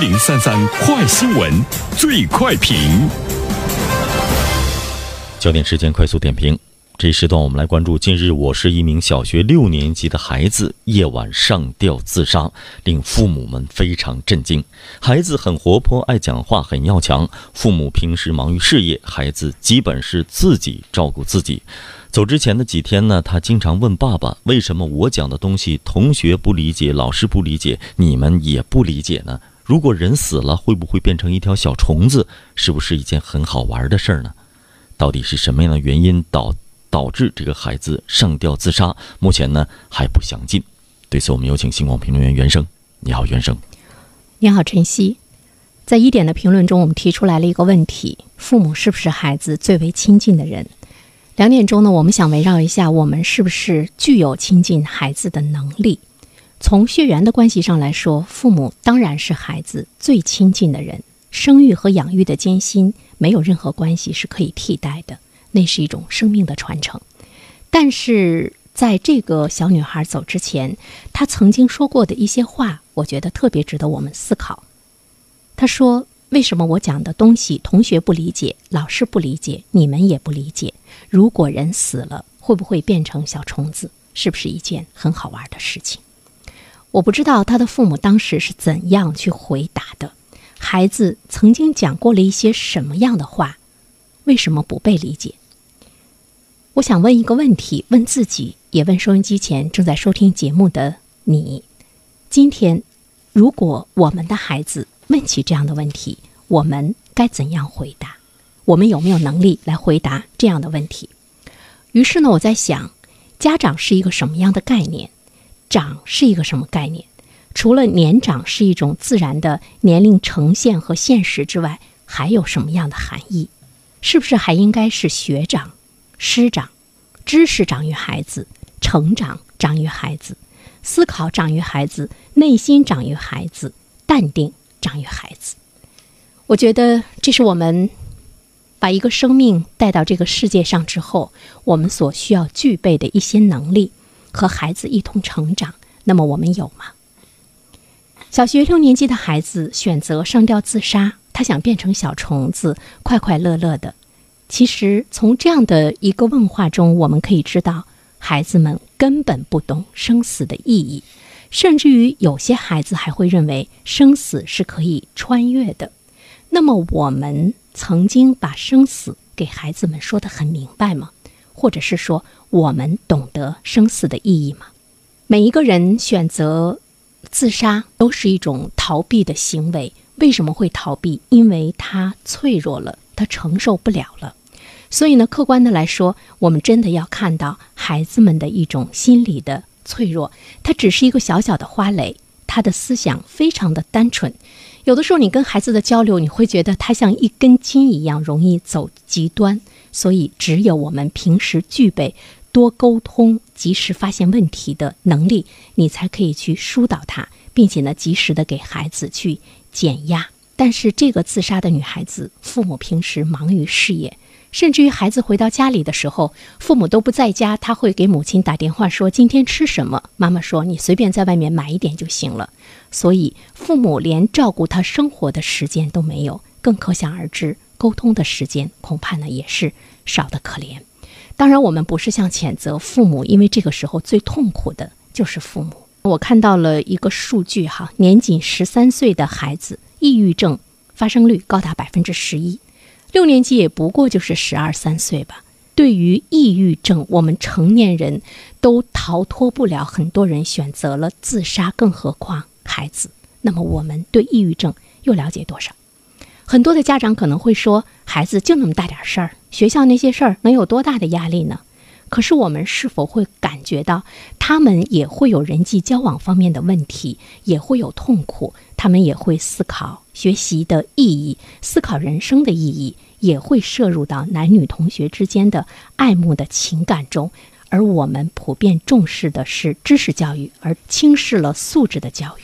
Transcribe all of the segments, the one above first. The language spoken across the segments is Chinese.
零三三快新闻，最快评。焦点时间快速点评，这一时段我们来关注：近日，我市一名小学六年级的孩子夜晚上吊自杀，令父母们非常震惊。孩子很活泼，爱讲话，很要强。父母平时忙于事业，孩子基本是自己照顾自己。走之前的几天呢，他经常问爸爸：“为什么我讲的东西同学不理解，老师不理解，你们也不理解呢？如果人死了，会不会变成一条小虫子？是不是一件很好玩的事儿呢？到底是什么样的原因导导致这个孩子上吊自杀？目前呢还不详尽。对此，我们有请新光评论员袁生。你好，袁生。你好，晨曦。在一点的评论中，我们提出来了一个问题：父母是不是孩子最为亲近的人？两点钟呢，我们想围绕一下，我们是不是具有亲近孩子的能力？从血缘的关系上来说，父母当然是孩子最亲近的人。生育和养育的艰辛，没有任何关系是可以替代的，那是一种生命的传承。但是在这个小女孩走之前，她曾经说过的一些话，我觉得特别值得我们思考。她说。为什么我讲的东西同学不理解，老师不理解，你们也不理解？如果人死了，会不会变成小虫子？是不是一件很好玩的事情？我不知道他的父母当时是怎样去回答的。孩子曾经讲过了一些什么样的话？为什么不被理解？我想问一个问题，问自己，也问收音机前正在收听节目的你：今天，如果我们的孩子……问起这样的问题，我们该怎样回答？我们有没有能力来回答这样的问题？于是呢，我在想，家长是一个什么样的概念？长是一个什么概念？除了年长是一种自然的年龄呈现和现实之外，还有什么样的含义？是不是还应该是学长、师长？知识长于孩子，成长长于孩子，思考长于孩子，内心长于孩子，淡定。长于孩子，我觉得这是我们把一个生命带到这个世界上之后，我们所需要具备的一些能力，和孩子一同成长。那么我们有吗？小学六年级的孩子选择上吊自杀，他想变成小虫子，快快乐乐的。其实从这样的一个问话中，我们可以知道，孩子们根本不懂生死的意义。甚至于有些孩子还会认为生死是可以穿越的。那么，我们曾经把生死给孩子们说得很明白吗？或者是说，我们懂得生死的意义吗？每一个人选择自杀都是一种逃避的行为。为什么会逃避？因为他脆弱了，他承受不了了。所以呢，客观的来说，我们真的要看到孩子们的一种心理的。脆弱，他只是一个小小的花蕾，他的思想非常的单纯。有的时候，你跟孩子的交流，你会觉得他像一根筋一样，容易走极端。所以，只有我们平时具备多沟通、及时发现问题的能力，你才可以去疏导他，并且呢，及时的给孩子去减压。但是，这个自杀的女孩子，父母平时忙于事业。甚至于孩子回到家里的时候，父母都不在家，他会给母亲打电话说：“今天吃什么？”妈妈说：“你随便在外面买一点就行了。”所以父母连照顾他生活的时间都没有，更可想而知，沟通的时间恐怕呢也是少得可怜。当然，我们不是像谴责父母，因为这个时候最痛苦的就是父母。我看到了一个数据哈，年仅十三岁的孩子，抑郁症发生率高达百分之十一。六年级也不过就是十二三岁吧。对于抑郁症，我们成年人都逃脱不了，很多人选择了自杀，更何况孩子。那么我们对抑郁症又了解多少？很多的家长可能会说，孩子就那么大点事儿，学校那些事儿能有多大的压力呢？可是我们是否会感觉到，他们也会有人际交往方面的问题，也会有痛苦，他们也会思考学习的意义，思考人生的意义，也会摄入到男女同学之间的爱慕的情感中。而我们普遍重视的是知识教育，而轻视了素质的教育。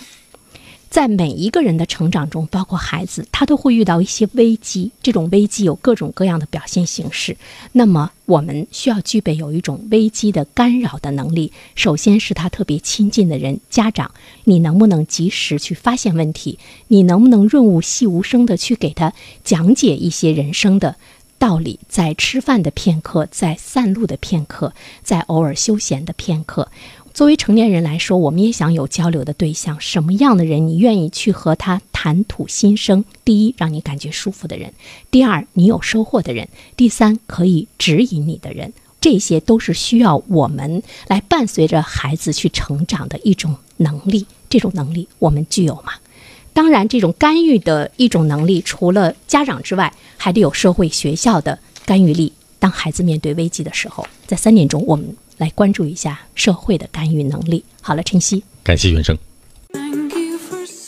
在每一个人的成长中，包括孩子，他都会遇到一些危机。这种危机有各种各样的表现形式。那么，我们需要具备有一种危机的干扰的能力。首先是他特别亲近的人，家长，你能不能及时去发现问题？你能不能润物细无声的去给他讲解一些人生的道理？在吃饭的片刻，在散路的片刻，在偶尔休闲的片刻。作为成年人来说，我们也想有交流的对象。什么样的人你愿意去和他谈吐心声？第一，让你感觉舒服的人；第二，你有收获的人；第三，可以指引你的人。这些都是需要我们来伴随着孩子去成长的一种能力。这种能力我们具有吗？当然，这种干预的一种能力，除了家长之外，还得有社会学校的干预力。当孩子面对危机的时候，在三点钟我们。来关注一下社会的干预能力。好了，晨曦，感谢原生。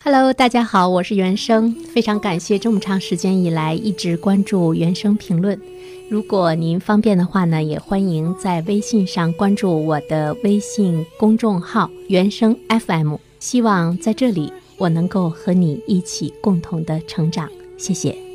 Hello，大家好，我是原生，非常感谢这么长时间以来一直关注原生评论。如果您方便的话呢，也欢迎在微信上关注我的微信公众号“原生 FM”。希望在这里我能够和你一起共同的成长。谢谢。